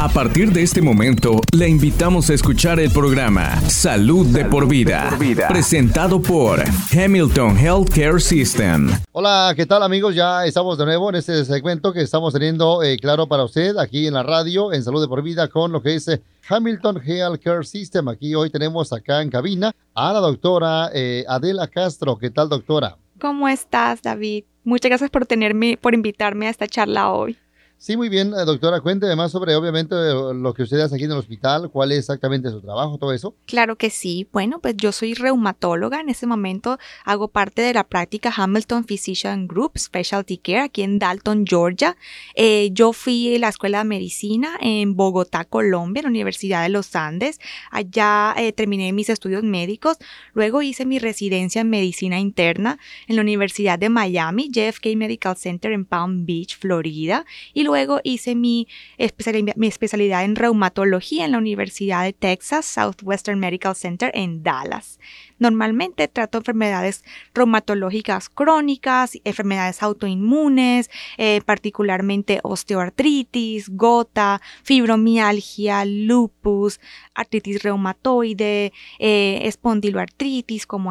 A partir de este momento, le invitamos a escuchar el programa Salud, de, por vida, presentado por Hamilton Healthcare System. Hola, ¿qué tal amigos? Ya estamos de nuevo en este segmento que estamos teniendo eh, claro para usted aquí en la radio, en Salud de por vida, con lo que dice Hamilton Healthcare System. Aquí hoy tenemos acá en cabina a la doctora eh, Adela Castro. ¿Qué tal, doctora? ¿Cómo estás, David? Muchas gracias por tenerme, por invitarme a esta charla hoy. Sí, muy bien, eh, doctora. Cuénteme más sobre, obviamente, lo que usted hace aquí en el hospital, cuál es exactamente su trabajo, todo eso. Claro que sí. Bueno, pues yo soy reumatóloga. En este momento hago parte de la práctica Hamilton Physician Group Specialty Care aquí en Dalton, Georgia. Eh, yo fui a la escuela de medicina en Bogotá, Colombia, en la Universidad de los Andes. Allá eh, terminé mis estudios médicos. Luego hice mi residencia en medicina interna en la Universidad de Miami, JFK Medical Center en Palm Beach, Florida. Y luego hice mi especialidad, en reumatología en la Universidad de Texas Southwestern Medical Center en Dallas. Normalmente trato enfermedades reumatológicas crónicas, enfermedades autoinmunes, eh, particularmente osteoartritis, gota, fibromialgia, lupus, artritis reumatoide, eh, espondiloartritis como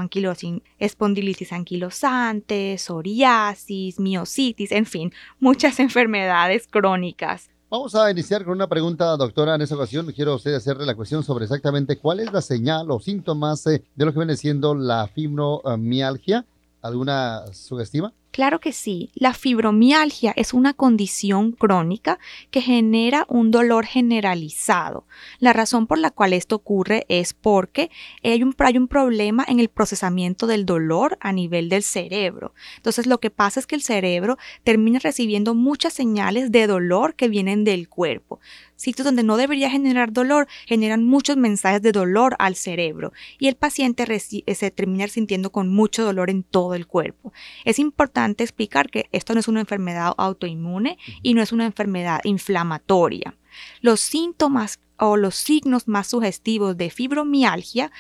espondilitis anquilosante, psoriasis, miositis, en fin, muchas enfermedades crónicas. Vamos a iniciar con una pregunta, doctora. En esta ocasión quiero usted hacerle la cuestión sobre exactamente cuál es la señal o síntomas eh, de lo que viene siendo la fibromialgia. ¿Alguna sugestiva? Claro que sí. La fibromialgia es una condición crónica que genera un dolor generalizado. La razón por la cual esto ocurre es porque hay un, hay un, problema en el procesamiento del dolor a nivel del cerebro. Entonces lo que pasa es que el cerebro termina recibiendo muchas señales de dolor que vienen del cuerpo sitios donde no debería generar dolor, generan muchos mensajes de dolor al cerebro y el paciente eh, se termina sintiendo con mucho dolor en todo el cuerpo. Es importante explicar que esto no es una enfermedad autoinmune y no es una enfermedad inflamatoria. Los síntomas o los signos más sugestivos de fibromialgia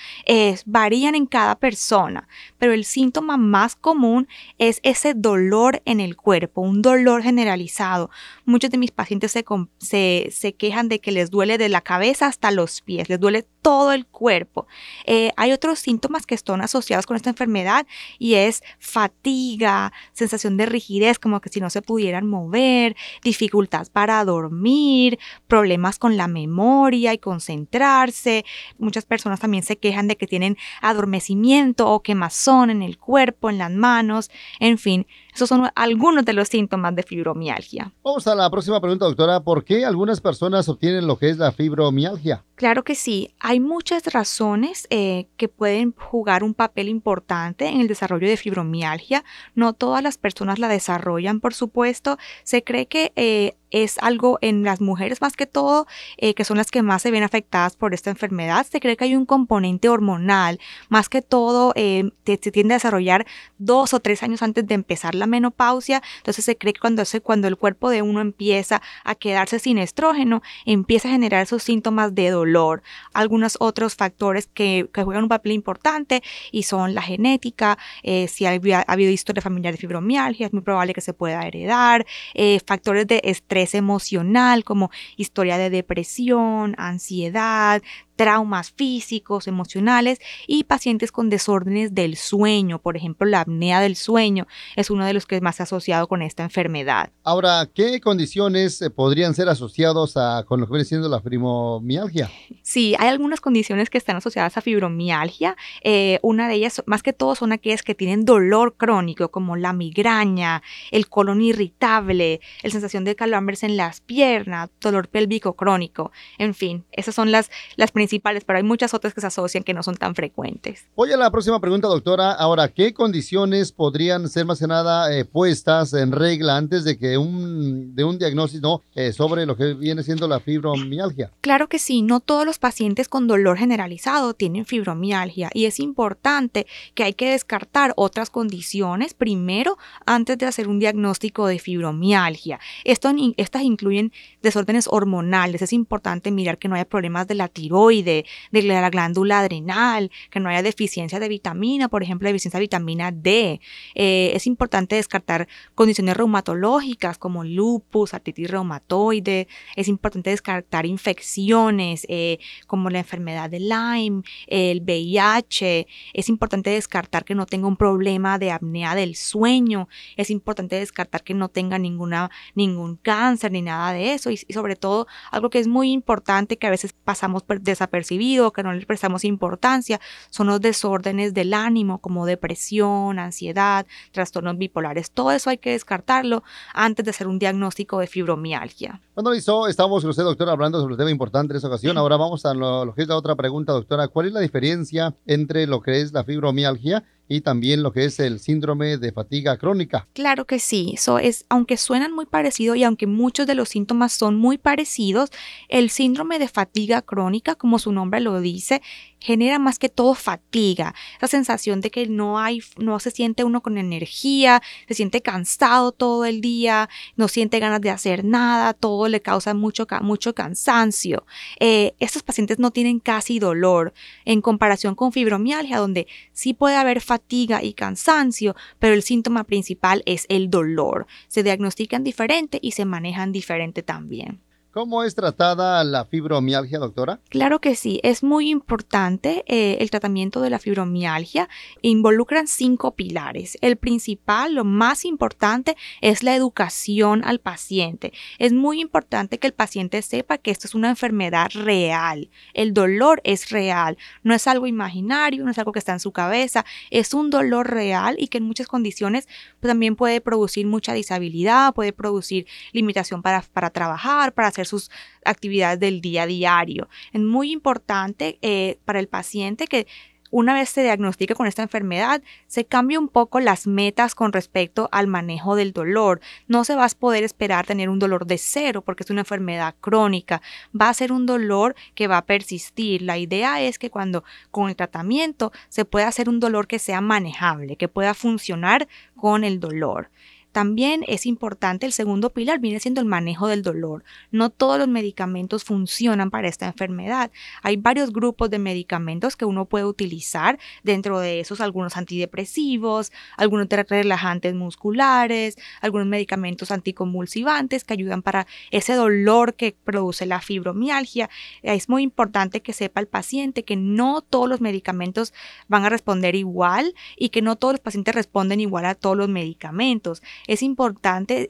varían en cada persona, pero el síntoma más común es ese dolor en el cuerpo, un dolor generalizado. Muchos de mis pacientes se, quejan de que les duele de la cabeza hasta los pies, les duele todo el cuerpo. Eh, hay otros síntomas que están asociados con esta enfermedad y es fatiga, sensación de rigidez, como que si no se pudieran mover, dificultad para dormir, problemas con la memoria, y concentrarse. Muchas personas también se quejan de que tienen adormecimiento o quemazón en el cuerpo, en las manos, en fin, esos son algunos de los síntomas de fibromialgia. Vamos a la próxima pregunta, doctora. ¿Por qué algunas personas obtienen lo que es la fibromialgia? Claro que sí. Hay muchas razones eh, que pueden jugar un papel importante en el desarrollo de fibromialgia. No todas las personas la desarrollan, por supuesto. Se cree que eh, es algo en las mujeres más que todo, eh, que son las que más se ven afectadas por esta enfermedad. Se cree que hay un componente hormonal, más que todo se tiende a desarrollar dos o tres años antes de empezar la menopausia, entonces se cree que cuando, cuando el cuerpo de uno empieza a quedarse sin estrógeno, empieza a generar esos síntomas de dolor. Algunos otros factores que, juegan un papel importante y son la genética, eh, si ha, habido historia familiar de fibromialgia, es muy probable que se pueda heredar, eh, factores de estrés emocional como historia de depresión, ansiedad, traumas físicos, emocionales y pacientes con desórdenes del sueño, por ejemplo, la apnea del sueño es uno de los que más se ha asociado con esta enfermedad. Ahora, ¿qué condiciones eh, podrían ser asociados a, con lo que viene siendo la fibromialgia? Sí, hay algunas condiciones que están asociadas a fibromialgia. Eh, una de ellas, más que todo, son aquellas que tienen dolor crónico, como la migraña, el colon irritable, la sensación de calambres en las piernas, dolor pélvico crónico, en fin, esas son las, las principales principales, pero hay muchas otras que se asocian que no son tan frecuentes. Voy a la próxima pregunta, doctora. Ahora, ¿qué condiciones podrían ser más que nada eh, puestas en regla antes de que un, de un diagnóstico eh, sobre lo que viene siendo la fibromialgia? Claro que sí, no todos los pacientes con dolor generalizado tienen fibromialgia y es importante que hay que descartar otras condiciones primero antes de hacer un diagnóstico de fibromialgia. Esto, estas incluyen desórdenes hormonales, es importante mirar que no haya problemas de la tiroides, tiroide, de la glándula adrenal, que no haya deficiencia de vitamina, por ejemplo, deficiencia de vitamina D. Eh, es importante descartar condiciones reumatológicas como lupus, artritis reumatoide. Es importante descartar infecciones eh, como la enfermedad de Lyme, el VIH. Es importante descartar que no tenga un problema de apnea del sueño. Es importante descartar que no tenga ninguna, ningún cáncer ni nada de eso. Y, y sobre todo, algo que es muy importante que a veces pasamos desapercibido, que no le prestamos importancia, son los desórdenes del ánimo como depresión, ansiedad, trastornos bipolares. Todo eso hay que descartarlo antes de hacer un diagnóstico de fibromialgia. Bueno, listo, estamos con usted, doctora, hablando sobre un tema importante en esta ocasión. Ahora vamos a lo, que es la otra pregunta, doctora. ¿Cuál es la diferencia entre lo que es la fibromialgia y también lo que es el síndrome de fatiga crónica. Claro que sí, eso es, aunque suenan muy parecidos y aunque muchos de los síntomas son muy parecidos, el síndrome de fatiga crónica, como su nombre lo dice, genera más que todo fatiga, esa sensación de que no hay, no se siente uno con energía, se siente cansado todo el día, no siente ganas de hacer nada, todo le causa mucho, mucho cansancio. Eh, estos pacientes no tienen casi dolor en comparación con fibromialgia, donde sí puede haber fatiga y cansancio, pero el síntoma principal es el dolor. Se diagnostican diferente y se manejan diferente también. ¿Cómo es tratada la fibromialgia, doctora? Claro que sí, es muy importante eh, el tratamiento de la fibromialgia. Involucran cinco pilares. El principal, lo más importante, es la educación al paciente. Es muy importante que el paciente sepa que esto es una enfermedad real. El dolor es real, no es algo imaginario, no es algo que está en su cabeza, es un dolor real y que en muchas condiciones pues, también puede producir mucha disabilidad, puede producir limitación para, para trabajar, para hacer sus actividades del día a diario. Es muy importante eh, para el paciente que una vez se diagnostique con esta enfermedad, se cambie un poco las metas con respecto al manejo del dolor. No se va a poder esperar tener un dolor de cero porque es una enfermedad crónica. Va a ser un dolor que va a persistir. La idea es que cuando con el tratamiento se pueda hacer un dolor que sea manejable, que pueda funcionar con el dolor. También es importante, el segundo pilar viene siendo el manejo del dolor. No todos los medicamentos funcionan para esta enfermedad. Hay varios grupos de medicamentos que uno puede utilizar, dentro de esos algunos antidepresivos, algunos relajantes musculares, algunos medicamentos anticonvulsivantes que ayudan para ese dolor que produce la fibromialgia. Es muy importante que sepa el paciente que no todos los medicamentos van a responder igual y que no todos los pacientes responden igual a todos los medicamentos es importante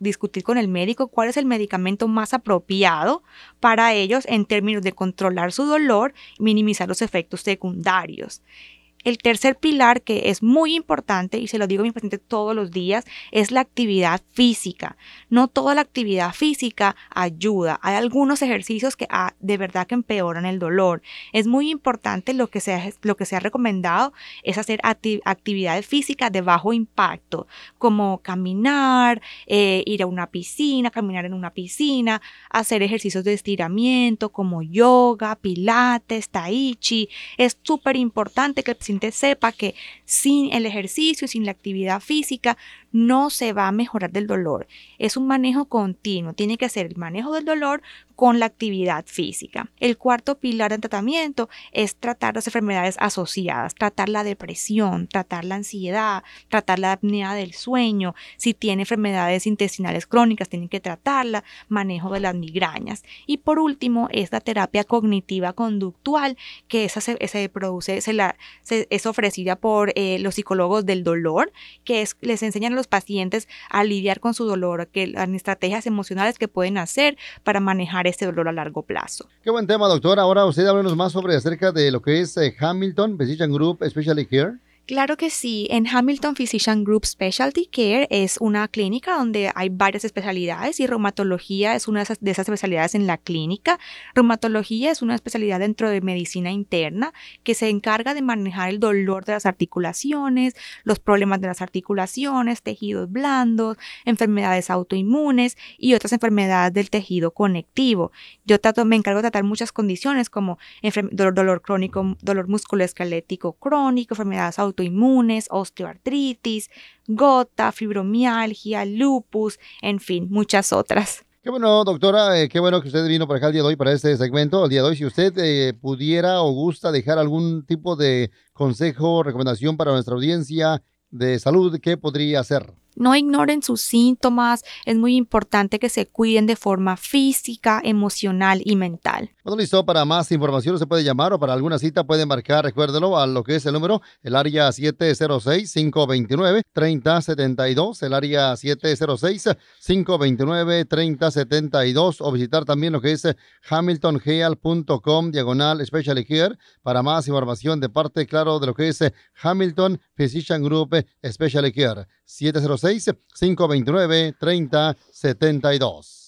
discutir con el médico cuál es el medicamento más apropiado para ellos en términos de controlar su dolor y minimizar los efectos secundarios. El tercer pilar que es muy importante, y se lo digo a mi paciente todos los días, es la actividad física. No toda la actividad física ayuda. Hay algunos ejercicios que ah, de verdad que empeoran el dolor. Es muy importante lo que se ha, lo que se ha recomendado es hacer actividades físicas de bajo impacto, como caminar, eh, ir a una piscina, caminar en una piscina, hacer ejercicios de estiramiento como yoga, pilates, tai chi. Es súper importante que el sepa que sin el ejercicio, sin la actividad física, no se va a mejorar del dolor. Es un manejo continuo, tiene que ser el manejo del dolor con la actividad física. El cuarto pilar del tratamiento es tratar las enfermedades asociadas, tratar la depresión, tratar la ansiedad, tratar la apnea del sueño. Si tiene enfermedades intestinales crónicas, tienen que tratarla, manejo de las migrañas. Y por último, es la terapia cognitiva conductual, que esa se, produce, se la, es ofrecida por eh, los psicólogos del dolor, que es, les enseñan los pacientes a lidiar con su dolor, que las estrategias emocionales que pueden hacer para manejar este dolor a largo plazo. Qué buen tema, doctor. Ahora usted háblanos más sobre acerca de lo que es eh, Hamilton Physician Group Especially Care. Claro que sí. En Hamilton Physician Group Specialty Care es una clínica donde hay varias especialidades y reumatología es una de esas especialidades en la clínica. Reumatología es una especialidad dentro de medicina interna que se encarga de manejar el dolor de las articulaciones, los problemas de las articulaciones, tejidos blandos, enfermedades autoinmunes y otras enfermedades del tejido conectivo. Yo trato, me encargo de tratar muchas condiciones como dolor, dolor crónico, dolor musculoesquelético crónico, enfermedades autoinmunes autoinmunes, osteoartritis, gota, fibromialgia, lupus, en fin, muchas otras. Qué bueno, doctora, eh, qué bueno que usted vino por acá el día de hoy para este segmento. El día de hoy, si usted eh, pudiera o gusta dejar algún tipo de consejo, recomendación para nuestra audiencia de salud, ¿qué podría hacer? No ignoren sus síntomas, es muy importante que se cuiden de forma física, emocional y mental. Bueno, listo, para más información se puede llamar o para alguna cita puede marcar, recuérdelo, a lo que es el número, el área 706-529-3072, el área 706-529-3072 o visitar también lo que es hamiltonheal.com, diagonal special care, para más información de parte, claro, de lo que es Hamilton Physician Group Special Care, 706 529 3072